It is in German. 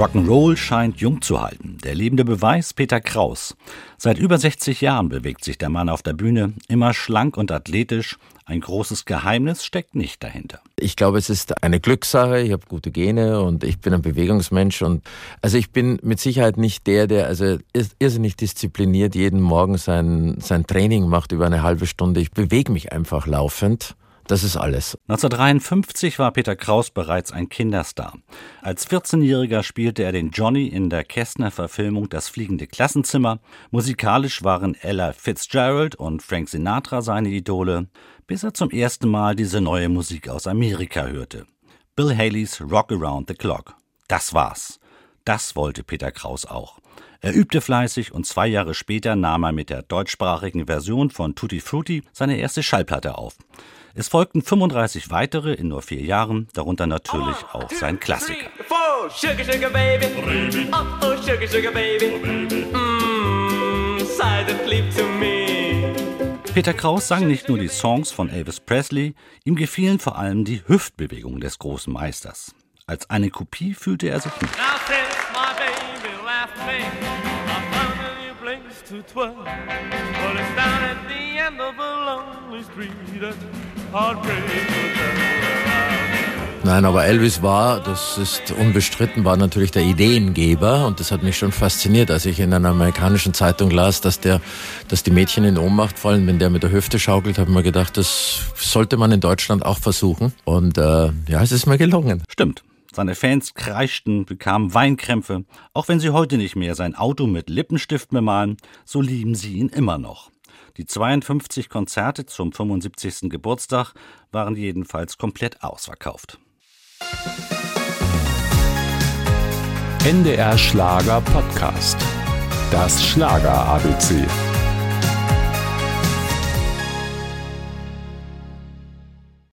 Rock'n'Roll scheint jung zu halten. Der lebende Beweis Peter Kraus. Seit über 60 Jahren bewegt sich der Mann auf der Bühne, immer schlank und athletisch. Ein großes Geheimnis steckt nicht dahinter. Ich glaube, es ist eine Glückssache. Ich habe gute Gene und ich bin ein Bewegungsmensch und also ich bin mit Sicherheit nicht der, der also irrsinnig diszipliniert jeden Morgen sein sein Training macht über eine halbe Stunde. Ich bewege mich einfach laufend das ist alles. 1953 war Peter Kraus bereits ein Kinderstar. Als 14-Jähriger spielte er den Johnny in der Kästner-Verfilmung Das fliegende Klassenzimmer. Musikalisch waren Ella Fitzgerald und Frank Sinatra seine Idole, bis er zum ersten Mal diese neue Musik aus Amerika hörte. Bill Haleys Rock Around the Clock. Das war's. Das wollte Peter Kraus auch. Er übte fleißig und zwei Jahre später nahm er mit der deutschsprachigen Version von Tutti Frutti seine erste Schallplatte auf. Es folgten 35 weitere in nur vier Jahren, darunter natürlich auch sein Klassiker. Peter Kraus sang nicht nur die Songs von Elvis Presley, ihm gefielen vor allem die Hüftbewegungen des großen Meisters. Als eine Kopie fühlte er sich nicht. Nein, aber Elvis war, das ist unbestritten, war natürlich der Ideengeber und das hat mich schon fasziniert, als ich in einer amerikanischen Zeitung las, dass der, dass die Mädchen in Ohnmacht fallen, wenn der mit der Hüfte schaukelt, habe ich mir gedacht, das sollte man in Deutschland auch versuchen und äh, ja, es ist mir gelungen. Stimmt. Seine Fans kreischten, bekamen Weinkrämpfe. Auch wenn sie heute nicht mehr sein Auto mit Lippenstift bemalen, so lieben sie ihn immer noch. Die 52 Konzerte zum 75. Geburtstag waren jedenfalls komplett ausverkauft. NDR Schlager Podcast. Das Schlager ABC.